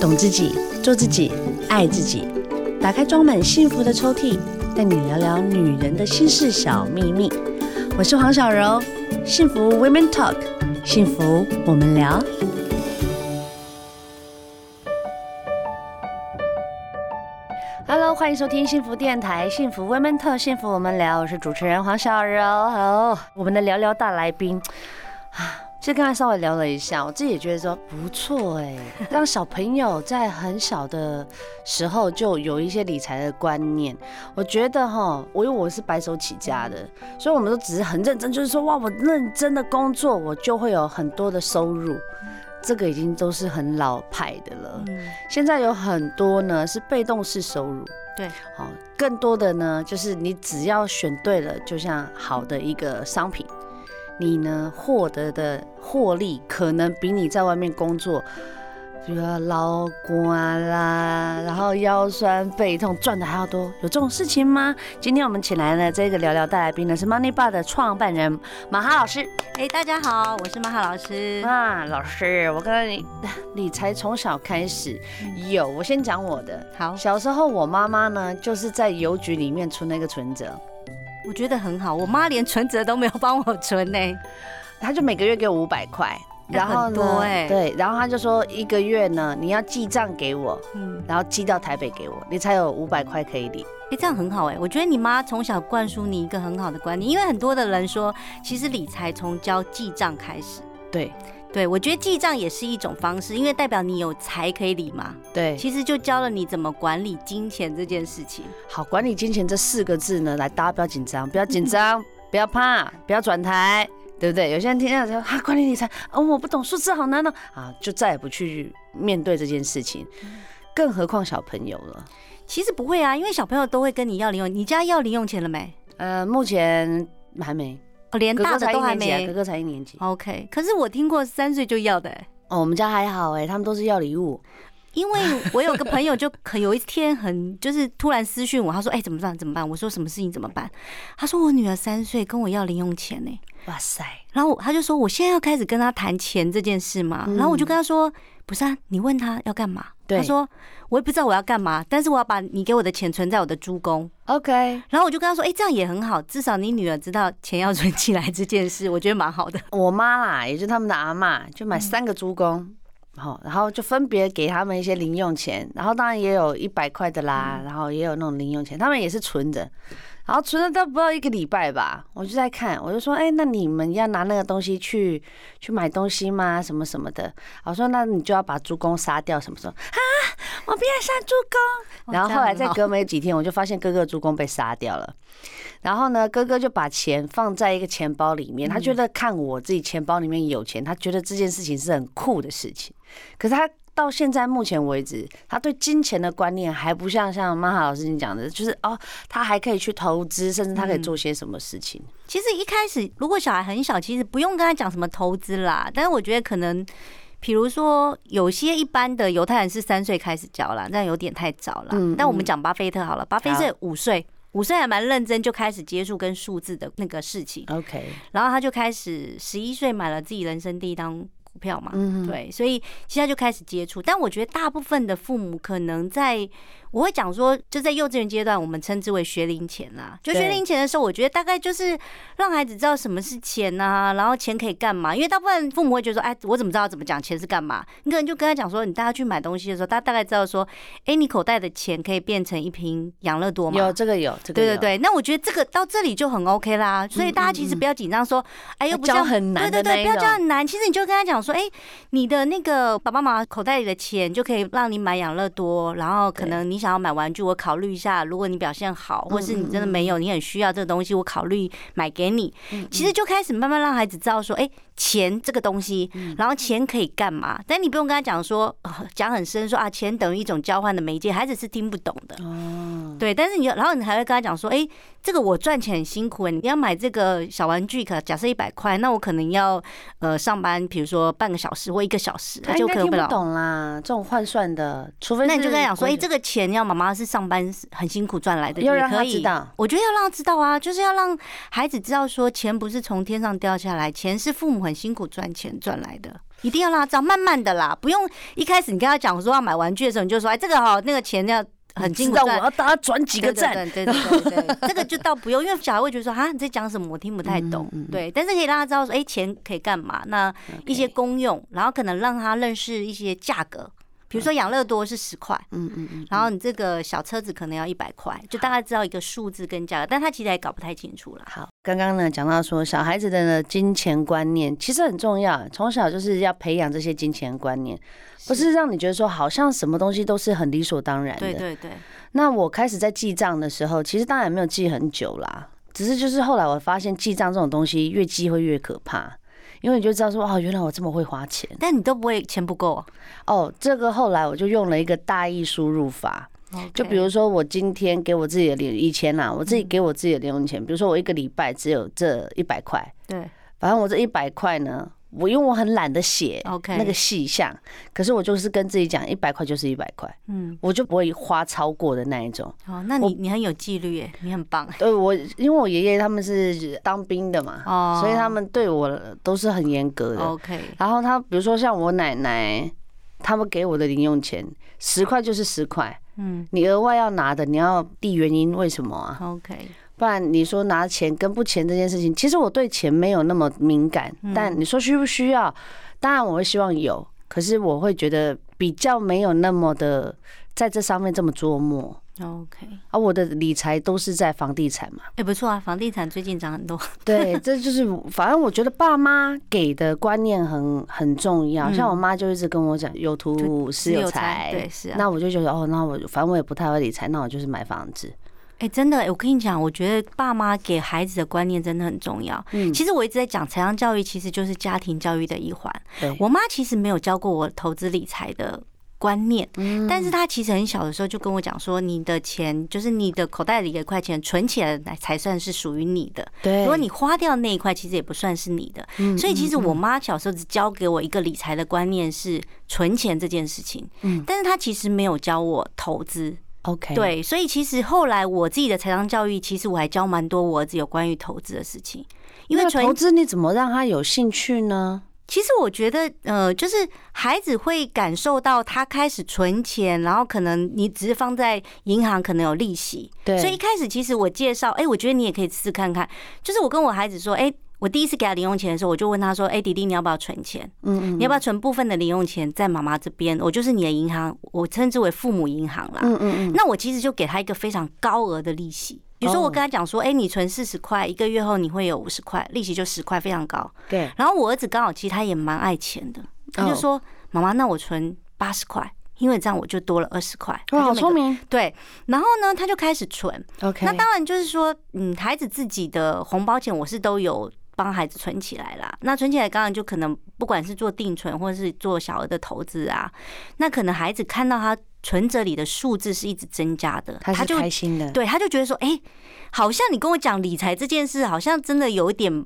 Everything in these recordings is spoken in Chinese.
懂自己，做自己，爱自己。打开装满幸福的抽屉，带你聊聊女人的心事小秘密。我是黄小柔，幸福 Women Talk，幸福我们聊。Hello，欢迎收听幸福电台，幸福 Women Talk，幸福我们聊。我是主持人黄小柔。好，我们的聊聊大来宾啊。其实刚才稍微聊了一下，我自己也觉得说不错哎，让小朋友在很小的时候就有一些理财的观念。我觉得哈，我因为我是白手起家的，所以我们都只是很认真，就是说哇，我认真的工作，我就会有很多的收入。这个已经都是很老派的了。现在有很多呢是被动式收入，对，好，更多的呢就是你只要选对了，就像好的一个商品。你呢，获得的获利可能比你在外面工作，比如劳官啦，然后腰酸背痛赚的还要多，有这种事情吗？今天我们请来了这个聊聊大来宾呢，是 Money Bar 的创办人马哈老师。哎，大家好，我是马哈老师。啊，老师，我跟你 理财从小开始有，我先讲我的。好，小时候我妈妈呢，就是在邮局里面存了一个存折。我觉得很好，我妈连存折都没有帮我存呢，她就每个月给我五百块，然后对，然后她就说一个月呢，你要记账给我，嗯，然后寄到台北给我，你才有五百块可以领。哎，这样很好哎，我觉得你妈从小灌输你一个很好的观念，因为很多的人说，其实理财从教记账开始，对。对，我觉得记账也是一种方式，因为代表你有财可以理嘛。对，其实就教了你怎么管理金钱这件事情。好，管理金钱这四个字呢，来，大家不要紧张，不要紧张，不要怕，不要转台，对不对？有些人听到说啊，管理理财，哦，我不懂数字，好难哦，啊，就再也不去面对这件事情，更何况小朋友了。其实不会啊，因为小朋友都会跟你要零用，你家要零用钱了没？呃，目前还没。哦，连大的都还没，哥哥才一年级。OK，可是我听过三岁就要的。哦，我们家还好哎，他们都是要礼物。因为我有个朋友，就可有一天很就是突然私讯我，他说：“哎，怎么办？怎么办？”我说：“什么事情怎么办？”他说：“我女儿三岁，跟我要零用钱呢。”哇塞！然后他就说：“我现在要开始跟他谈钱这件事嘛。”然后我就跟他说：“不是啊，你问他要干嘛？”他说：“我也不知道我要干嘛，但是我要把你给我的钱存在我的猪公。” OK。然后我就跟他说：“哎，这样也很好，至少你女儿知道钱要存起来这件事，我觉得蛮好的。”我妈啦，也就是他们的阿妈，就买三个猪公。好，然后就分别给他们一些零用钱，然后当然也有一百块的啦，然后也有那种零用钱，他们也是存着，然后存了都不到一个礼拜吧，我就在看，我就说，哎，那你们要拿那个东西去去买东西吗？什么什么的？我说，那你就要把猪公杀掉，什么什么啊？我不要杀猪公。然后后来再隔没几天，我就发现哥哥猪公被杀掉了。然后呢，哥哥就把钱放在一个钱包里面，他觉得看我自己钱包里面有钱，他觉得这件事情是很酷的事情。可是他到现在目前为止，他对金钱的观念还不像像马哈老师你讲的，就是哦，他还可以去投资，甚至他可以做些什么事情。其实一开始如果小孩很小，其实不用跟他讲什么投资啦。但是我觉得可能，比如说有些一般的犹太人是三岁开始教啦，那有点太早了。嗯，但我们讲巴菲特好了，巴菲特五岁。五岁还蛮认真，就开始接触跟数字的那个事情。OK，然后他就开始十一岁买了自己人生第一张股票嘛。嗯，对，所以现在就开始接触。但我觉得大部分的父母可能在。我会讲说，就在幼稚园阶段，我们称之为学龄前啦。就学龄前的时候，我觉得大概就是让孩子知道什么是钱呐，然后钱可以干嘛。因为大部分父母会觉得说，哎，我怎么知道怎么讲钱是干嘛？你可能就跟他讲说，你带他去买东西的时候，他大概知道说，哎，你口袋的钱可以变成一瓶养乐多吗？有这个有，这个对对对。那我觉得这个到这里就很 OK 啦。所以大家其实不要紧张，说，哎，又不叫很难，对对对，不要叫很难。其实你就跟他讲说，哎，你的那个爸爸妈妈口袋里的钱就可以让你买养乐多，然后可能你想要买玩具，我。考虑一下，如果你表现好，或是你真的没有，你很需要这个东西，我考虑买给你。其实就开始慢慢让孩子知道说，哎，钱这个东西，然后钱可以干嘛？但你不用跟他讲说，讲很深说啊，钱等于一种交换的媒介，孩子是听不懂的。哦，对。但是你，然后你还会跟他讲说，哎，这个我赚钱很辛苦，你要买这个小玩具，可假设一百块，那我可能要呃上班，比如说半个小时或一个小时，他就可能听不懂啦。这种换算的，除非那你就跟他讲说，哎，这个钱要妈妈是上。班很辛苦赚来的，也可以。我觉得要让他知道啊，就是要让孩子知道说，钱不是从天上掉下来，钱是父母很很辛苦赚钱赚来的，一定要让他知道，慢慢的啦，不用一开始你跟他讲说要买玩具的时候，你就说哎，这个哈那个钱要很辛苦赚，我要大家转几个赞，对对对对对，这个就倒不用，因为小孩会觉得说啊你在讲什么，我听不太懂，对，但是可以让他知道说，哎，钱可以干嘛？那一些功用，然后可能让他认识一些价格。比如说养乐多是十块，嗯嗯嗯，然后你这个小车子可能要一百块，就大概知道一个数字跟价格，但他其实也搞不太清楚了。好，刚刚呢讲到说小孩子的呢金钱观念其实很重要，从小就是要培养这些金钱观念，不是让你觉得说好像什么东西都是很理所当然的。对对对。那我开始在记账的时候，其实当然没有记很久啦，只是就是后来我发现记账这种东西越记会越可怕。因为你就知道说，哦，原来我这么会花钱，但你都不会钱不够啊。哦，这个后来我就用了一个大意输入法，就比如说我今天给我自己的零，以前呐，我自己给我自己的零用钱，比如说我一个礼拜只有这一百块，对，反正我这一百块呢。我因为我很懒得写 OK 那个细项，可是我就是跟自己讲，一百块就是一百块，嗯，我就不会花超过的那一种。哦，那你你很有纪律耶，你很棒。对，我因为我爷爷他们是当兵的嘛，哦，所以他们对我都是很严格的。OK，然后他比如说像我奶奶，他们给我的零用钱十块就是十块，嗯，你额外要拿的，你要递原因为什么啊？OK。不然你说拿钱跟不钱这件事情，其实我对钱没有那么敏感。但你说需不需要？当然我会希望有，可是我会觉得比较没有那么的在这上面这么琢磨。OK，啊我的理财都是在房地产嘛。也不错啊，房地产最近涨很多。对，这就是反正我觉得爸妈给的观念很很重要。像我妈就一直跟我讲，有图是有财，对，是啊。那我就觉得哦，那我反正我也不太会理财，那我就是买房子。哎，真的，我跟你讲，我觉得爸妈给孩子的观念真的很重要。嗯，其实我一直在讲财商教育，其实就是家庭教育的一环。对，我妈其实没有教过我投资理财的观念，嗯，但是她其实很小的时候就跟我讲说，你的钱就是你的口袋里的一块钱存起来才算是属于你的。对，如果你花掉那一块，其实也不算是你的。嗯，所以其实我妈小时候只教给我一个理财的观念是存钱这件事情。嗯，但是她其实没有教我投资。OK，对，所以其实后来我自己的财商教育，其实我还教蛮多我儿子有关于投资的事情。因为投资你怎么让他有兴趣呢？其实我觉得，呃，就是孩子会感受到他开始存钱，然后可能你只是放在银行，可能有利息。对，所以一开始其实我介绍，哎，我觉得你也可以试试看看。就是我跟我孩子说，哎。我第一次给他零用钱的时候，我就问他说：“哎，弟弟，你要不要存钱？嗯，嗯你要不要存部分的零用钱在妈妈这边？我就是你的银行，我称之为父母银行啦。嗯嗯嗯，那我其实就给他一个非常高额的利息。比如说，我跟他讲说：哎，你存四十块，一个月后你会有五十块，利息就十块，非常高。对。然后我儿子刚好其实他也蛮爱钱的，他就说：妈妈，那我存八十块，因为这样我就多了二十块。哇，好聪明。对。然后呢，他就开始存。OK。那当然就是说，嗯，孩子自己的红包钱我是都有。帮孩子存起来啦，那存起来当然就可能不管是做定存或者是做小额的投资啊，那可能孩子看到他存折里的数字是一直增加的，他就开心的，对，他就觉得说，哎，好像你跟我讲理财这件事，好像真的有一点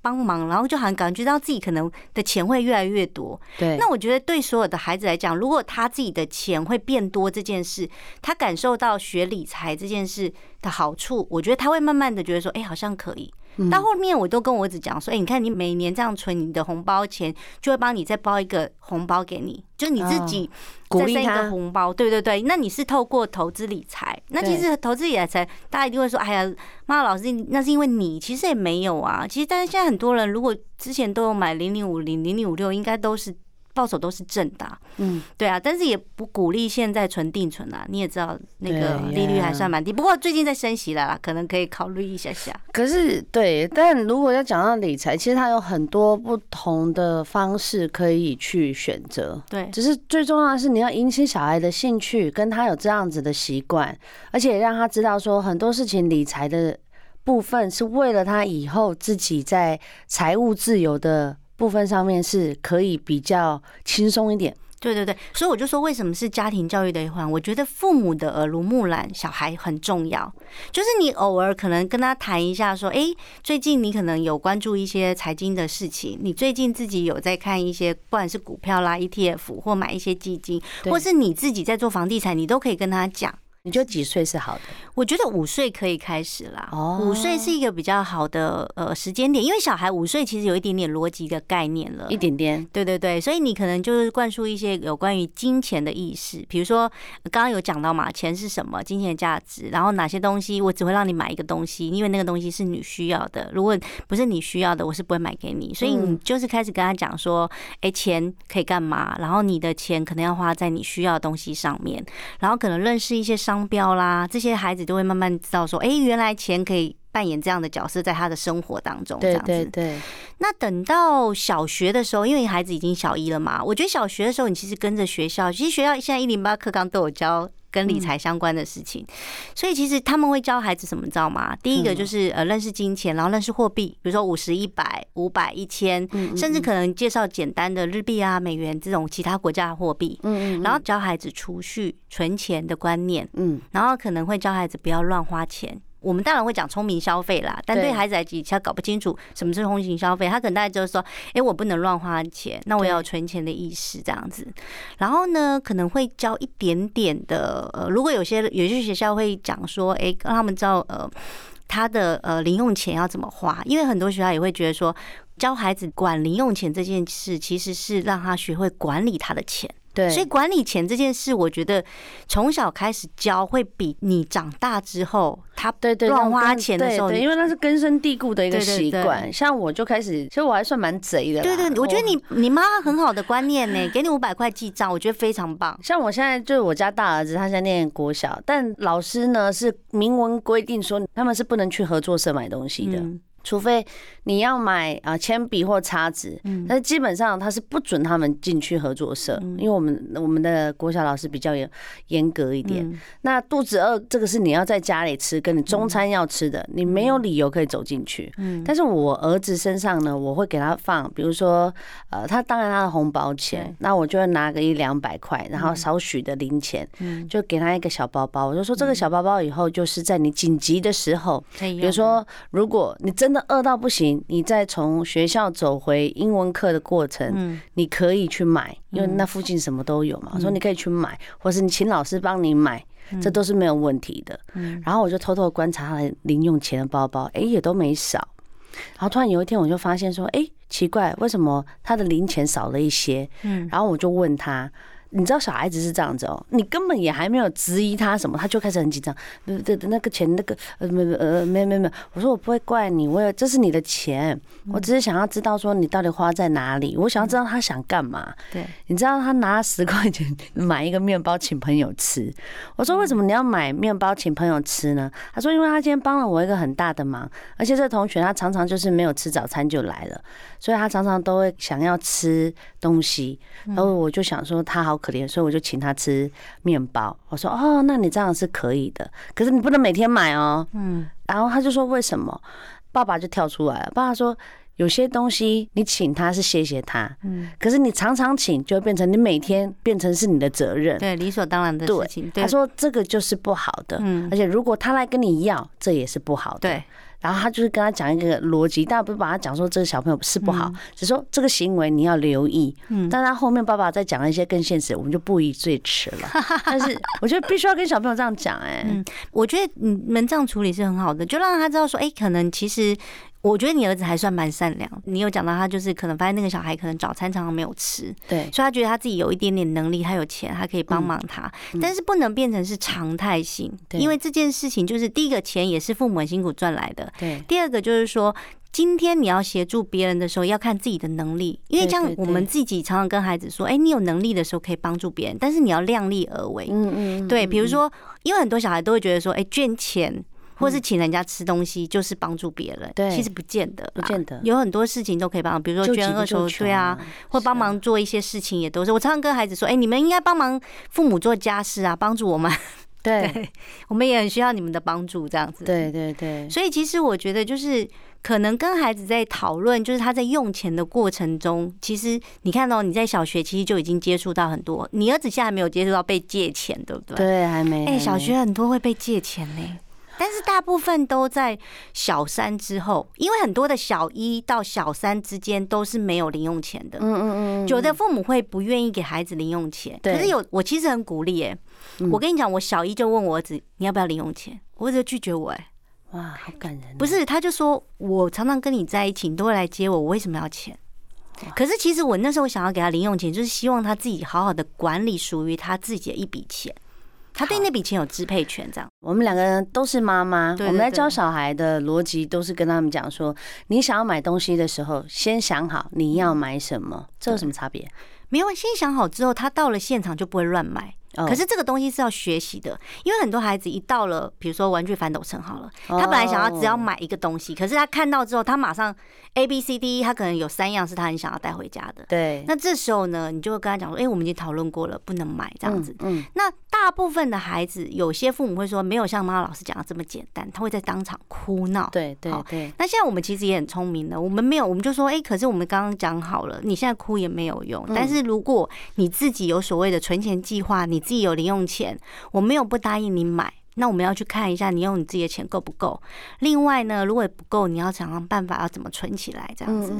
帮忙，然后就好像感觉到自己可能的钱会越来越多。对，那我觉得对所有的孩子来讲，如果他自己的钱会变多这件事，他感受到学理财这件事的好处，我觉得他会慢慢的觉得说，哎，好像可以。到后面我都跟我儿子讲说，哎，你看你每年这样存，你的红包钱就会帮你再包一个红包给你，就你自己再生一个红包，对对对。那你是透过投资理财，那其实投资理财，大家一定会说，哎呀，妈，老师，那是因为你，其实也没有啊。其实但是现在很多人如果之前都有买零零五零、零零五六，应该都是。报酬都是正的，嗯，对啊，但是也不鼓励现在存定存啊。你也知道那个利率还算蛮低，不过最近在升息了啦，可能可以考虑一下下。可是对，但如果要讲到理财，其实它有很多不同的方式可以去选择。对，只是最重要的是你要引起小孩的兴趣，跟他有这样子的习惯，而且让他知道说很多事情理财的部分是为了他以后自己在财务自由的。部分上面是可以比较轻松一点，对对对，所以我就说为什么是家庭教育的一环？我觉得父母的耳濡目染，小孩很重要。就是你偶尔可能跟他谈一下，说，哎，最近你可能有关注一些财经的事情，你最近自己有在看一些，不管是股票啦、ETF 或买一些基金，或是你自己在做房地产，你都可以跟他讲。你觉得几岁是好的？我觉得五岁可以开始啦。哦，五岁是一个比较好的呃时间点，因为小孩五岁其实有一点点逻辑的概念了，一点点。对对对，所以你可能就是灌输一些有关于金钱的意识，比如说刚刚有讲到嘛，钱是什么，金钱价值，然后哪些东西我只会让你买一个东西，因为那个东西是你需要的，如果不是你需要的，我是不会买给你。所以你就是开始跟他讲说，哎，钱可以干嘛？然后你的钱可能要花在你需要的东西上面，然后可能认识一些商标啦，这些孩子都会慢慢知道说，哎，原来钱可以扮演这样的角色，在他的生活当中。对对对。那等到小学的时候，因为孩子已经小一了嘛，我觉得小学的时候，你其实跟着学校，其实学校现在一零八课纲都有教。跟理财相关的事情，所以其实他们会教孩子什么，知道吗？第一个就是呃认识金钱，然后认识货币，比如说五十、一百、五百、一千，甚至可能介绍简单的日币啊、美元这种其他国家的货币。嗯，然后教孩子储蓄、存钱的观念。嗯，然后可能会教孩子不要乱花钱。我们当然会讲聪明消费啦，但对孩子来讲，他搞不清楚什么是聪明消费，他可能大概就是说，哎，我不能乱花钱，那我要有存钱的意识这样子。然后呢，可能会教一点点的，呃，如果有些有些学校会讲说，哎，让他们知道，呃，他的呃零用钱要怎么花，因为很多学校也会觉得说，教孩子管零用钱这件事，其实是让他学会管理他的钱。对，所以管理钱这件事，我觉得从小开始教，会比你长大之后他对对乱花钱的时候，对，因为那是根深蒂固的一个习惯。像我就开始，其实我还算蛮贼的。对对，我觉得你你妈很好的观念呢，给你五百块记账，我觉得非常棒。像我现在就是我家大儿子，他现在念国小，但老师呢是明文规定说他们是不能去合作社买东西的。除非你要买啊铅笔或叉子，但是基本上他是不准他们进去合作社，因为我们我们的国小老师比较严严格一点。那肚子饿，这个是你要在家里吃，跟你中餐要吃的，你没有理由可以走进去。但是我儿子身上呢，我会给他放，比如说呃，他当然他的红包钱，那我就会拿个一两百块，然后少许的零钱，就给他一个小包包，我就说这个小包包以后就是在你紧急的时候，比如说如果你真。真的饿到不行，你再从学校走回英文课的过程，你可以去买，因为那附近什么都有嘛。我说你可以去买，或是你请老师帮你买，这都是没有问题的。然后我就偷偷观察他的零用钱的包包，哎，也都没少。然后突然有一天，我就发现说，哎，奇怪，为什么他的零钱少了一些？然后我就问他。你知道小孩子是这样子哦，你根本也还没有质疑他什么，他就开始很紧张。对对，那个钱那个呃没没呃没没没，我说我不会怪你，我有这是你的钱，我只是想要知道说你到底花在哪里，我想要知道他想干嘛。对，你知道他拿十块钱买一个面包请朋友吃，我说为什么你要买面包请朋友吃呢？他说因为他今天帮了我一个很大的忙，而且这同学他常常就是没有吃早餐就来了，所以他常常都会想要吃东西，然后我就想说他好。可怜，所以我就请他吃面包。我说：“哦，那你这样是可以的，可是你不能每天买哦。”嗯，然后他就说：“为什么？”爸爸就跳出来了。爸爸说：“有些东西你请他是谢谢他，嗯，可是你常常请，就会变成你每天变成是你的责任，对，理所当然的事情。”他说：“这个就是不好的，嗯，而且如果他来跟你要，这也是不好的。”对。然后他就是跟他讲一个逻辑，但不是把他讲说这个小朋友是不好，只说这个行为你要留意。嗯，但他后面爸爸再讲了一些更现实，我们就不宜最迟了。但是我觉得必须要跟小朋友这样讲，哎，嗯，我觉得你们这样处理是很好的，就让他知道说，哎，可能其实。我觉得你儿子还算蛮善良。你有讲到他就是可能发现那个小孩可能早餐常常没有吃，对，所以他觉得他自己有一点点能力，他有钱，他可以帮忙他，但是不能变成是常态性，因为这件事情就是第一个钱也是父母很辛苦赚来的，对。第二个就是说，今天你要协助别人的时候，要看自己的能力，因为像我们自己常常跟孩子说，哎，你有能力的时候可以帮助别人，但是你要量力而为，嗯嗯，对。比如说，因为很多小孩都会觉得说，哎，捐钱。或是请人家吃东西，就是帮助别人。对，其实不见得，不见得。有很多事情都可以帮，比如说捐二手对啊，或帮忙做一些事情，也都是。我常常跟孩子说：“哎，你们应该帮忙父母做家事啊，帮助我们。”对，我们也很需要你们的帮助，这样子。对对对。所以其实我觉得，就是可能跟孩子在讨论，就是他在用钱的过程中，其实你看到你在小学其实就已经接触到很多。你儿子现在还没有接触到被借钱，对不对？对，还没。哎，小学很多会被借钱呢。但是大部分都在小三之后，因为很多的小一到小三之间都是没有零用钱的。嗯嗯嗯，有的父母会不愿意给孩子零用钱，可是有我其实很鼓励哎。我跟你讲，我小一就问我儿子你要不要零用钱，我儿子拒绝我哎。哇，好感人！不是，他就说我常常跟你在一起，你都会来接我，我为什么要钱？可是其实我那时候想要给他零用钱，就是希望他自己好好的管理属于他自己的一笔钱，他对那笔钱有支配权。这样，我们两个人都是妈妈，我们在教小孩的逻辑都是跟他们讲说，你想要买东西的时候，先想好你要买什么，这有什么差别？没有，先想好之后，他到了现场就不会乱买。可是这个东西是要学习的，因为很多孩子一到了，比如说玩具反斗城好了，他本来想要只要买一个东西，可是他看到之后，他马上 A B C D，他可能有三样是他很想要带回家的。对，那这时候呢，你就会跟他讲说，哎，我们已经讨论过了，不能买这样子。嗯，那大部分的孩子，有些父母会说，没有像妈妈老师讲的这么简单，他会在当场哭闹。对对对。那现在我们其实也很聪明的，我们没有，我们就说，哎，可是我们刚刚讲好了，你现在哭也没有用。但是如果你自己有所谓的存钱计划，你自己有零用钱，我没有不答应你买，那我们要去看一下你用你自己的钱够不够。另外呢，如果不够，你要想想办法要怎么存起来，这样子。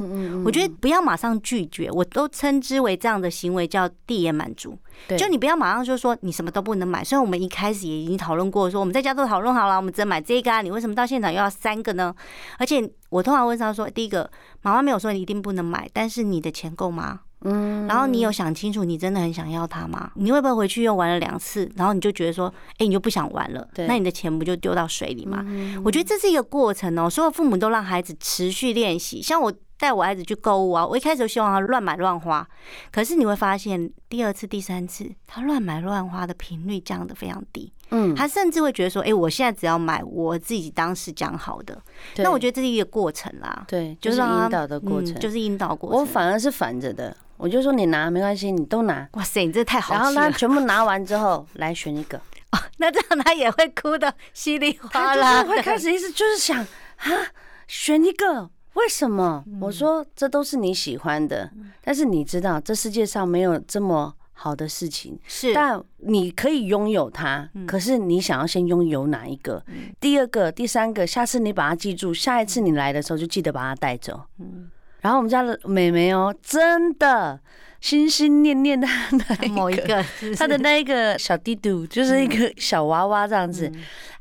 我觉得不要马上拒绝，我都称之为这样的行为叫递延满足。就你不要马上就说你什么都不能买。虽然我们一开始也已经讨论过，说我们在家都讨论好了，我们只能买这个啊，你为什么到现场又要三个呢？而且我通常问他说，第一个，妈妈没有说你一定不能买，但是你的钱够吗？嗯，然后你有想清楚，你真的很想要它吗？你会不会回去又玩了两次，然后你就觉得说，哎，你就不想玩了？对，那你的钱不就丢到水里吗？我觉得这是一个过程哦。所有父母都让孩子持续练习，像我带我孩子去购物啊，我一开始就希望他乱买乱花，可是你会发现，第二次、第三次，他乱买乱花的频率降得非常低。嗯，他甚至会觉得说，哎，我现在只要买我自己当时讲好的。那我觉得这是一个过程啦，对，就是引导的过程，就是引导过程。我反而是反着的。我就说你拿没关系，你都拿。哇塞，你这太好了。然后他全部拿完之后，来选一个。哦，那这样他也会哭的稀里哗啦。他会开始意思就是想啊，选一个，为什么？我说这都是你喜欢的，但是你知道这世界上没有这么好的事情。是，但你可以拥有它。可是你想要先拥有哪一个？第二个、第三个，下次你把它记住，下一次你来的时候就记得把它带走。嗯。然后我们家的妹妹哦，真的心心念念的 那某一个，他的那一个小弟弟，就是一个小娃娃这样子。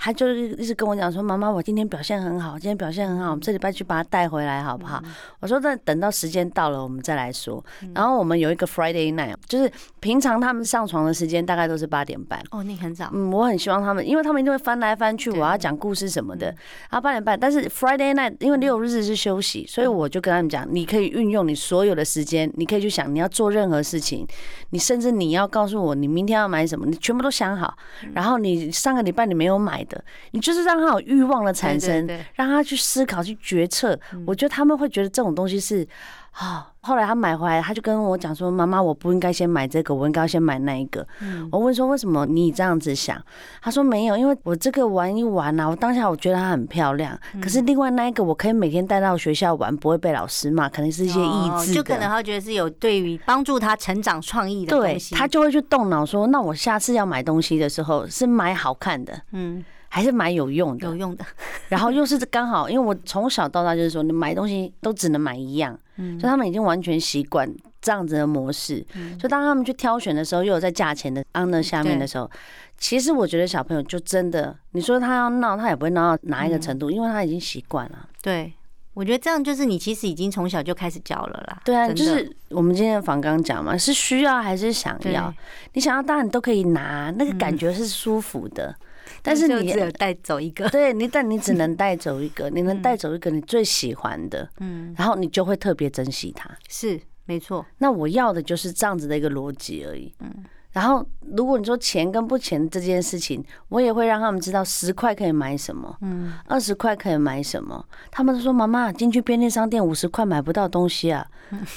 他就一直跟我讲说：“妈妈，我今天表现很好，今天表现很好，我们这礼拜去把他带回来好不好？”我说：“那等到时间到了，我们再来说。”然后我们有一个 Friday night，就是平常他们上床的时间大概都是八点半。哦，你很早。嗯，我很希望他们，因为他们一定会翻来翻去，我要讲故事什么的。然后八点半，但是 Friday night 因为六日是休息，所以我就跟他们讲：“你可以运用你所有的时间，你可以去想你要做任何事情，你甚至你要告诉我你明天要买什么，你全部都想好。然后你上个礼拜你没有买的。”你就是让他有欲望的产生，让他去思考、去决策。我觉得他们会觉得这种东西是啊。后来他买回来，他就跟我讲说：“妈妈，我不应该先买这个，我应该要先买那一个。”我问说：“为什么你这样子想？”他说：“没有，因为我这个玩一玩啊，我当下我觉得它很漂亮。可是另外那一个，我可以每天带到学校玩，不会被老师骂，可能是一些益智，就可能他觉得是有对于帮助他成长创意的东西。对，他就会去动脑说：那我下次要买东西的时候是买好看的。”嗯。还是买有用的，有用的。然后又是刚好，因为我从小到大就是说，你买东西都只能买一样，所以他们已经完全习惯这样子的模式。所以当他们去挑选的时候，又有在价钱的 under 下面的时候，其实我觉得小朋友就真的，你说他要闹，他也不会闹到哪一个程度，因为他已经习惯了。对，我觉得这样就是你其实已经从小就开始教了啦。对啊，就是我们今天的房刚讲嘛，是需要还是想要？你想要当然你都可以拿，那个感觉是舒服的。但是你只有带走一个，对你，但你只 能带走一个，你能带走一个你最喜欢的，嗯，然后你就会特别珍惜它，是没错。那我要的就是这样子的一个逻辑而已，嗯。然后，如果你说钱跟不钱这件事情，我也会让他们知道十块可以买什么，嗯，二十块可以买什么。他们都说妈妈进去便利商店五十块买不到东西啊。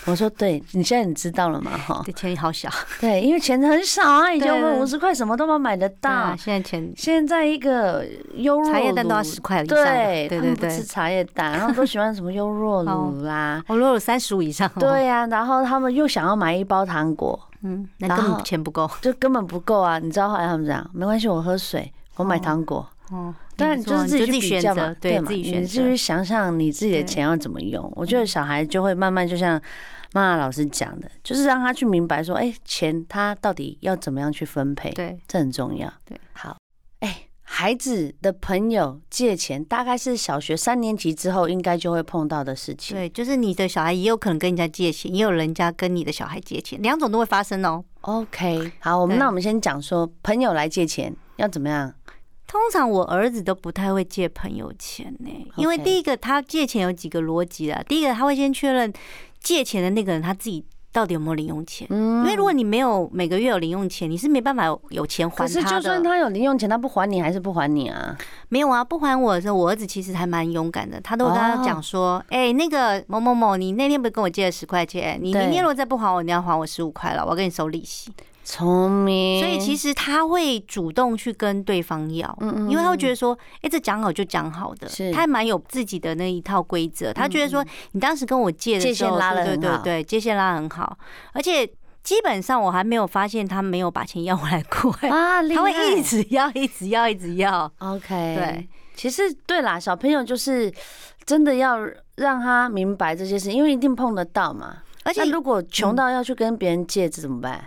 我说对，你现在你知道了吗？哈，这钱好小。对，因为钱很少啊，以前我们五十块什么都能买得到。现在钱现在一个优茶叶蛋都要十块以上。对对对对，吃茶叶蛋，然后都喜欢什么优酪乳啦，优酪乳三十五以上。对呀，然后他们又想要买一包糖果。嗯，那根本钱不够，就根本不够啊！你知道后来他们讲，没关系，我喝水，我买糖果。哦，当然就是自己去比较嘛，对嘛，自己选择，你去想想你自己的钱要怎么用。我觉得小孩就会慢慢，就像妈妈老师讲的，就是让他去明白说，哎，钱他到底要怎么样去分配，对，这很重要。对，好，哎，孩子的朋友借钱，大概是小学三年级之后应该就会碰到的事情。对，就是你的小孩也有可能跟人家借钱，也有人家跟你的小孩借钱，两种都会发生哦。OK，好，我们那我们先讲说朋友来借钱要怎么样。通常我儿子都不太会借朋友钱呢、欸，因为第一个他借钱有几个逻辑啊。第一个他会先确认借钱的那个人他自己到底有没有零用钱，因为如果你没有每个月有零用钱，你是没办法有钱还他的。可是就算他有零用钱，他不还你还是不还你啊？没有啊，不还我的时候，我儿子其实还蛮勇敢的，他都跟他讲说：“哎，那个某某某，你那天不是跟我借了十块钱？你明天如果再不还我，你要还我十五块了，我要跟你收利息。”聪明，所以其实他会主动去跟对方要，因为他会觉得说，哎，这讲好就讲好的，他还蛮有自己的那一套规则。他觉得说，你当时跟我借的时候，对对对，界限拉很好，而且基本上我还没有发现他没有把钱要回来过啊，他会一直要，一直要，一直要。OK，对，其实对啦，小朋友就是真的要让他明白这些事，因为一定碰得到嘛。而且如果穷到要去跟别人借，这怎么办？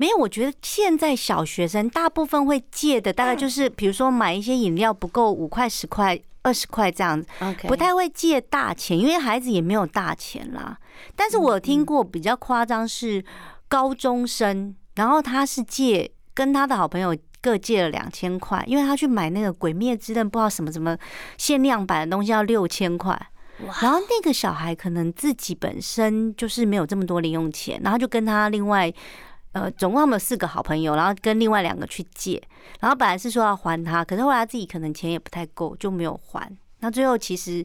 没有，我觉得现在小学生大部分会借的，大概就是比如说买一些饮料不够五块、十块、二十块这样子，不太会借大钱，因为孩子也没有大钱啦。但是我听过比较夸张是高中生，然后他是借跟他的好朋友各借了两千块，因为他去买那个《鬼灭之刃》不知道什么什么限量版的东西要六千块，然后那个小孩可能自己本身就是没有这么多零用钱，然后就跟他另外。呃，总共他们有四个好朋友，然后跟另外两个去借，然后本来是说要还他，可是后来他自己可能钱也不太够，就没有还。那最后其实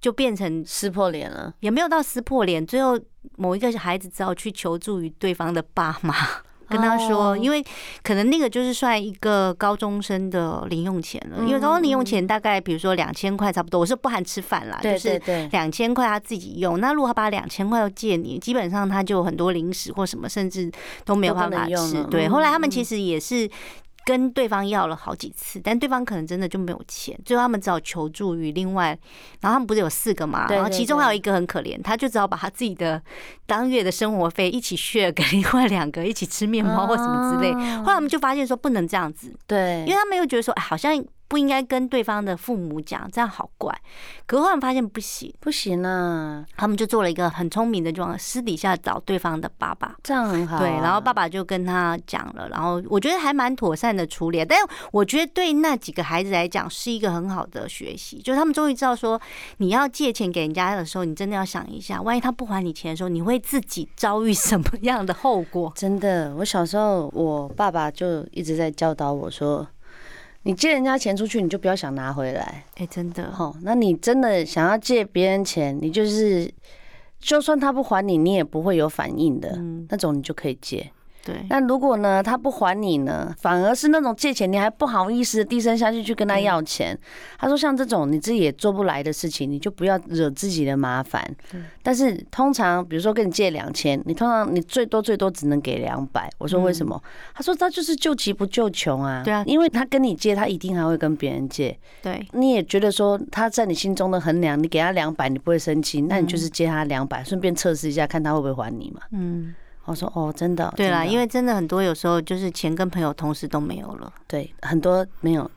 就变成撕破脸了，也没有到撕破脸。最后某一个孩子只好去求助于对方的爸妈。跟他说，因为可能那个就是算一个高中生的零用钱了，因为高中零用钱大概比如说两千块差不多，我是不含吃饭啦，就是两千块他自己用。那如果他把两千块要借你，基本上他就有很多零食或什么，甚至都没有办法吃。对，后来他们其实也是。跟对方要了好几次，但对方可能真的就没有钱，最后他们只好求助于另外，然后他们不是有四个嘛，然后其中还有一个很可怜，他就只好把他自己的当月的生活费一起 share 给另外两个一起吃面包或什么之类。后来我们就发现说不能这样子，对，因为他们又觉得说，哎，好像。不应该跟对方的父母讲，这样好怪。可是后来发现不行，不行啊！他们就做了一个很聪明的状况，私底下找对方的爸爸，这样很好啊。对，然后爸爸就跟他讲了，然后我觉得还蛮妥善的处理。但是我觉得对那几个孩子来讲是一个很好的学习，就是他们终于知道说，你要借钱给人家的时候，你真的要想一下，万一他不还你钱的时候，你会自己遭遇什么样的后果？真的，我小时候我爸爸就一直在教导我说。你借人家钱出去，你就不要想拿回来。哎，真的哦，那你真的想要借别人钱，你就是，就算他不还你，你也不会有反应的，那种你就可以借。对，那如果呢，他不还你呢，反而是那种借钱，你还不好意思低声下气去跟他要钱。他说像这种你自己也做不来的事情，你就不要惹自己的麻烦。但是通常比如说跟你借两千，你通常你最多最多只能给两百。我说为什么？他说他就是救急不救穷啊。对啊，因为他跟你借，他一定还会跟别人借。对，你也觉得说他在你心中的衡量，你给他两百，你不会生气，那你就是借他两百，顺便测试一下，看他会不会还你嘛。嗯。我说哦，真的，对啦，因为真的很多，有时候就是钱跟朋友同时都没有了。对，很多没有。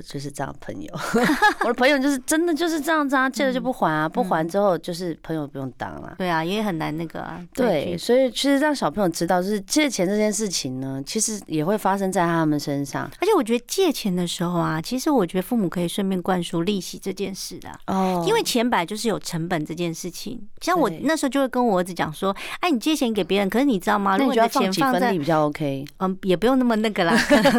就是这样，朋友，我的朋友就是真的就是这样子啊，借了就不还啊，不还之后就是朋友不用当了。对啊，也很难那个啊。对，所以其实让小朋友知道，就是借钱这件事情呢，其实也会发生在他们身上。而且我觉得借钱的时候啊，其实我觉得父母可以顺便灌输利息这件事的哦，因为钱本来就是有成本这件事情。像我那时候就会跟我儿子讲说，哎，你借钱给别人，可是你知道吗？如果你的钱放在比较 OK，嗯，也不用那么那个啦，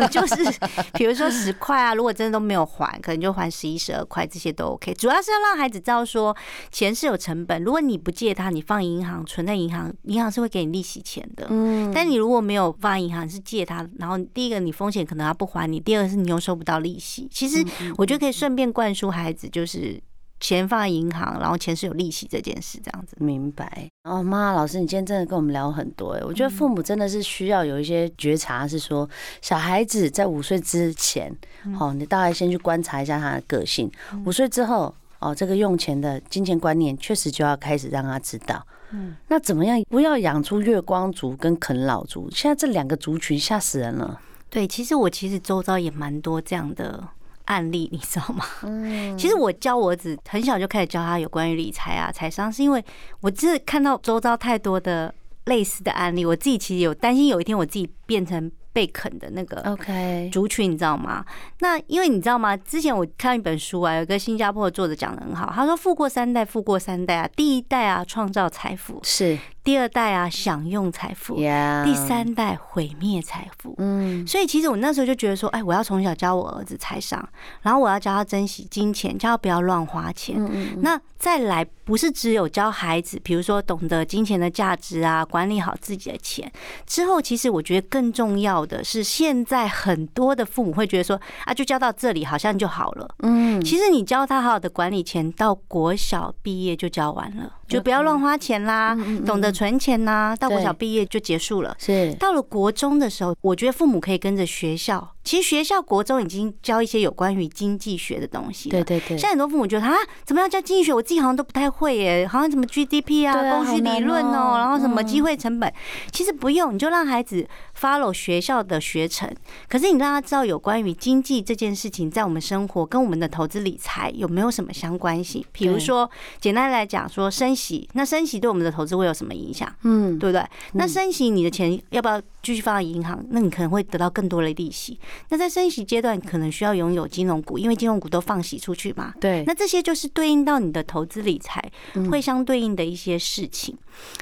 就是 比如说十块啊，如果真的都没有还，可能就还十一、十二块，这些都 OK。主要是要让孩子知道说，钱是有成本。如果你不借他，你放银行存在银行，银行是会给你利息钱的。嗯。但你如果没有放银行，是借他，然后第一个你风险可能他不还你，第二个是你又收不到利息。其实我觉得可以顺便灌输孩子，就是钱放在银行，然后钱是有利息这件事，这样子。明白。哦，妈，老师，你今天真的跟我们聊很多哎，我觉得父母真的是需要有一些觉察，是说小孩子在五岁之前，哦，你大概先去观察一下他的个性。五岁之后，哦，这个用钱的金钱观念确实就要开始让他知道。嗯，那怎么样不要养出月光族跟啃老族？现在这两个族群吓死人了。对，其实我其实周遭也蛮多这样的案例，你知道吗？嗯，其实我教我儿子很小就开始教他有关于理财啊、财商，是因为我真的看到周遭太多的类似的案例，我自己其实有担心有一天我自己变成被啃的那个 OK 族群，你知道吗？那因为你知道吗？之前我看一本书啊，有个新加坡的作者讲的很好，他说富过三代，富过三代啊，第一代啊创造财富是。第二代啊，享用财富；第三代毁灭财富。嗯，所以其实我那时候就觉得说，哎，我要从小教我儿子财商，然后我要教他珍惜金钱，教他不要乱花钱。嗯嗯。那再来，不是只有教孩子，比如说懂得金钱的价值啊，管理好自己的钱。之后，其实我觉得更重要的是，现在很多的父母会觉得说，啊，就教到这里好像就好了。嗯。其实你教他好好的管理钱，到国小毕业就教完了。就不要乱花钱啦，懂得存钱呐，到国小毕业就结束了。是到了国中的时候，我觉得父母可以跟着学校。其实学校国中已经教一些有关于经济学的东西。对对对。现在很多父母觉得啊，怎么样教经济学？我自己好像都不太会耶，好像什么 GDP 啊、供需理论哦，然后什么机会成本。其实不用，你就让孩子 follow 学校的学程。可是你让他知道有关于经济这件事情，在我们生活跟我们的投资理财有没有什么相关性？比如说，简单来讲，说升息，那升息对我们的投资会有什么影响？嗯，对不对？那升息，你的钱要不要继续放在银行？那你可能会得到更多的利息。那在升息阶段，可能需要拥有金融股，因为金融股都放息出去嘛。对。那这些就是对应到你的投资理财会相对应的一些事情。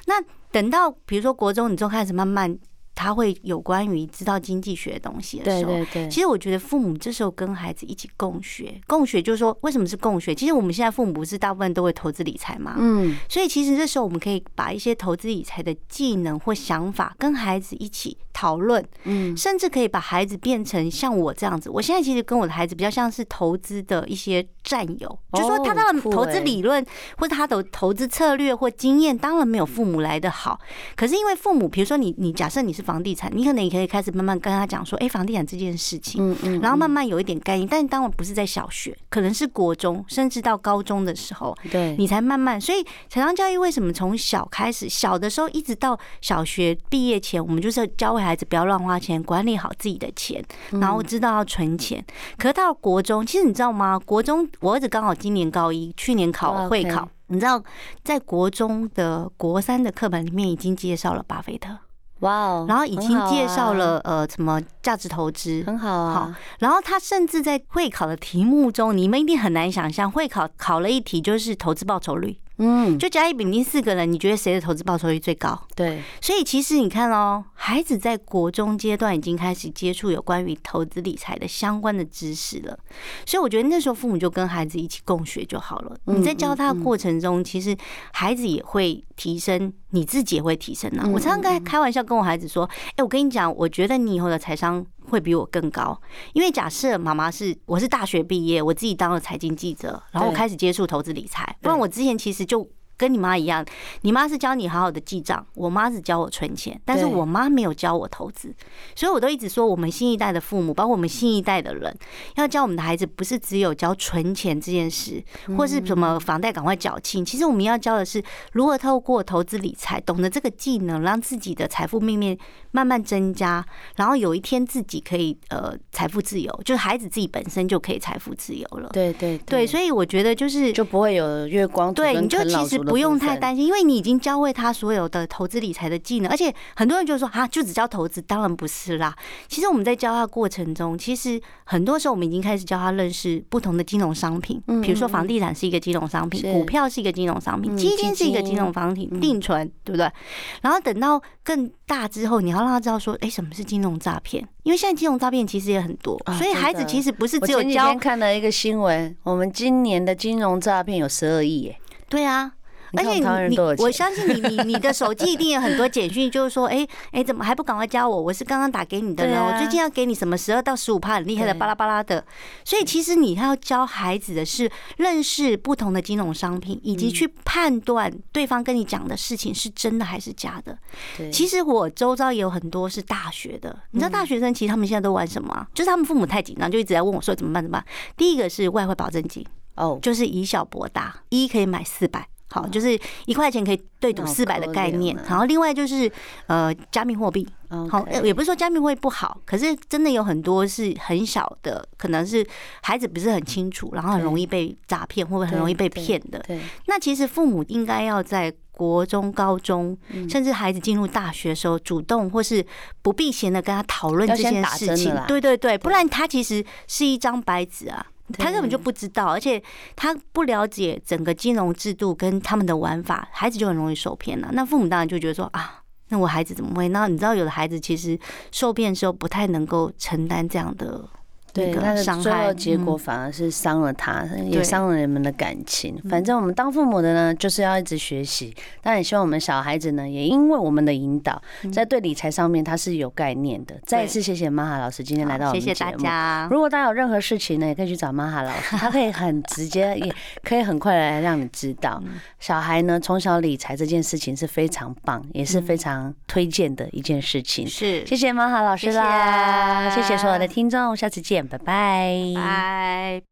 那等到比如说国中，你就开始慢慢。他会有关于知道经济学的东西的时候，对对对。其实我觉得父母这时候跟孩子一起共学，共学就是说，为什么是共学？其实我们现在父母不是大部分都会投资理财嘛，嗯。所以其实这时候我们可以把一些投资理财的技能或想法跟孩子一起讨论，嗯，甚至可以把孩子变成像我这样子。我现在其实跟我的孩子比较像是投资的一些战友，就说他的投资理论或者他的投资策略或经验，当然没有父母来的好。可是因为父母，比如说你，你假设你是。房地产，你可能也可以开始慢慢跟他讲说，哎，房地产这件事情，嗯嗯，然后慢慢有一点概念，但是当然不是在小学，可能是国中，甚至到高中的时候，对，你才慢慢。所以财商教育为什么从小开始，小的时候一直到小学毕业前，我们就是教会孩子不要乱花钱，管理好自己的钱，然后知道要存钱。可是到国中，其实你知道吗？国中我儿子刚好今年高一，去年考会考，你知道，在国中的国三的课本里面已经介绍了巴菲特。哇哦！然后已经介绍了呃什么价值投资，很好啊。好，然后他甚至在会考的题目中，你们一定很难想象，会考考了一题就是投资报酬率。嗯，就甲乙丙丁四个人，你觉得谁的投资报酬率最高？对，所以其实你看哦，孩子在国中阶段已经开始接触有关于投资理财的相关的知识了，所以我觉得那时候父母就跟孩子一起共学就好了。你在教他的过程中，其实孩子也会提升，你自己也会提升啊。我常常开开玩笑跟我孩子说，哎，我跟你讲，我觉得你以后的财商。会比我更高，因为假设妈妈是我是大学毕业，我自己当了财经记者，然后我开始接触投资理财，不然我之前其实就。跟你妈一样，你妈是教你好好的记账，我妈是教我存钱，但是我妈没有教我投资，所以我都一直说，我们新一代的父母，包括我们新一代的人，要教我们的孩子，不是只有教存钱这件事，或是什么房贷赶快缴清，其实我们要教的是如何透过投资理财，懂得这个技能，让自己的财富面面慢慢增加，然后有一天自己可以呃财富自由，就是孩子自己本身就可以财富自由了。对对对，所以我觉得就是就不会有月光对，你就其实。不用太担心，因为你已经教会他所有的投资理财的技能，而且很多人就说啊，就只教投资，当然不是啦。其实我们在教他过程中，其实很多时候我们已经开始教他认识不同的金融商品，比如说房地产是一个金融商品，股票是一个金融商品，基金是一个金融商品，定存对不对？然后等到更大之后，你要让他知道说，哎，什么是金融诈骗？因为现在金融诈骗其实也很多，所以孩子其实不是只有教。看了一个新闻，我们今年的金融诈骗有十二亿耶。对啊。而且你，我相信你，你你的手机一定有很多简讯，就是说，哎哎，怎么还不赶快教我？我是刚刚打给你的呢，我最近要给你什么十二到十五趴很厉害的巴拉巴拉的。所以其实你要教孩子的是认识不同的金融商品，以及去判断对方跟你讲的事情是真的还是假的。其实我周遭也有很多是大学的，你知道大学生其实他们现在都玩什么？就是他们父母太紧张，就一直在问我说怎么办怎么办。第一个是外汇保证金。哦，就是以小博大，一可以买四百，好，就是一块钱可以对赌四百的概念。然后另外就是呃，加密货币，好，也不是说加密货币不好，可是真的有很多是很小的，可能是孩子不是很清楚，然后很容易被诈骗，或者很容易被骗的。对，那其实父母应该要在国中、高中，甚至孩子进入大学的时候，主动或是不避嫌的跟他讨论这件事情。对对对，不然他其实是一张白纸啊。他根本就不知道，而且他不了解整个金融制度跟他们的玩法，孩子就很容易受骗了。那父母当然就觉得说啊，那我孩子怎么会？那你知道，有的孩子其实受骗的时候不太能够承担这样的。对，但是最后结果反而是伤了他，也伤了人们的感情。反正我们当父母的呢，就是要一直学习。但也希望我们小孩子呢，也因为我们的引导，在对理财上面他是有概念的。再一次谢谢玛哈老师今天来到我们节目。谢谢大家。如果大家有任何事情呢，也可以去找玛哈老师，他可以很直接，也可以很快来让你知道。小孩呢，从小理财这件事情是非常棒，也是非常推荐的一件事情。是，谢谢玛哈老师啦，谢谢所有的听众，下次见。拜拜。拜。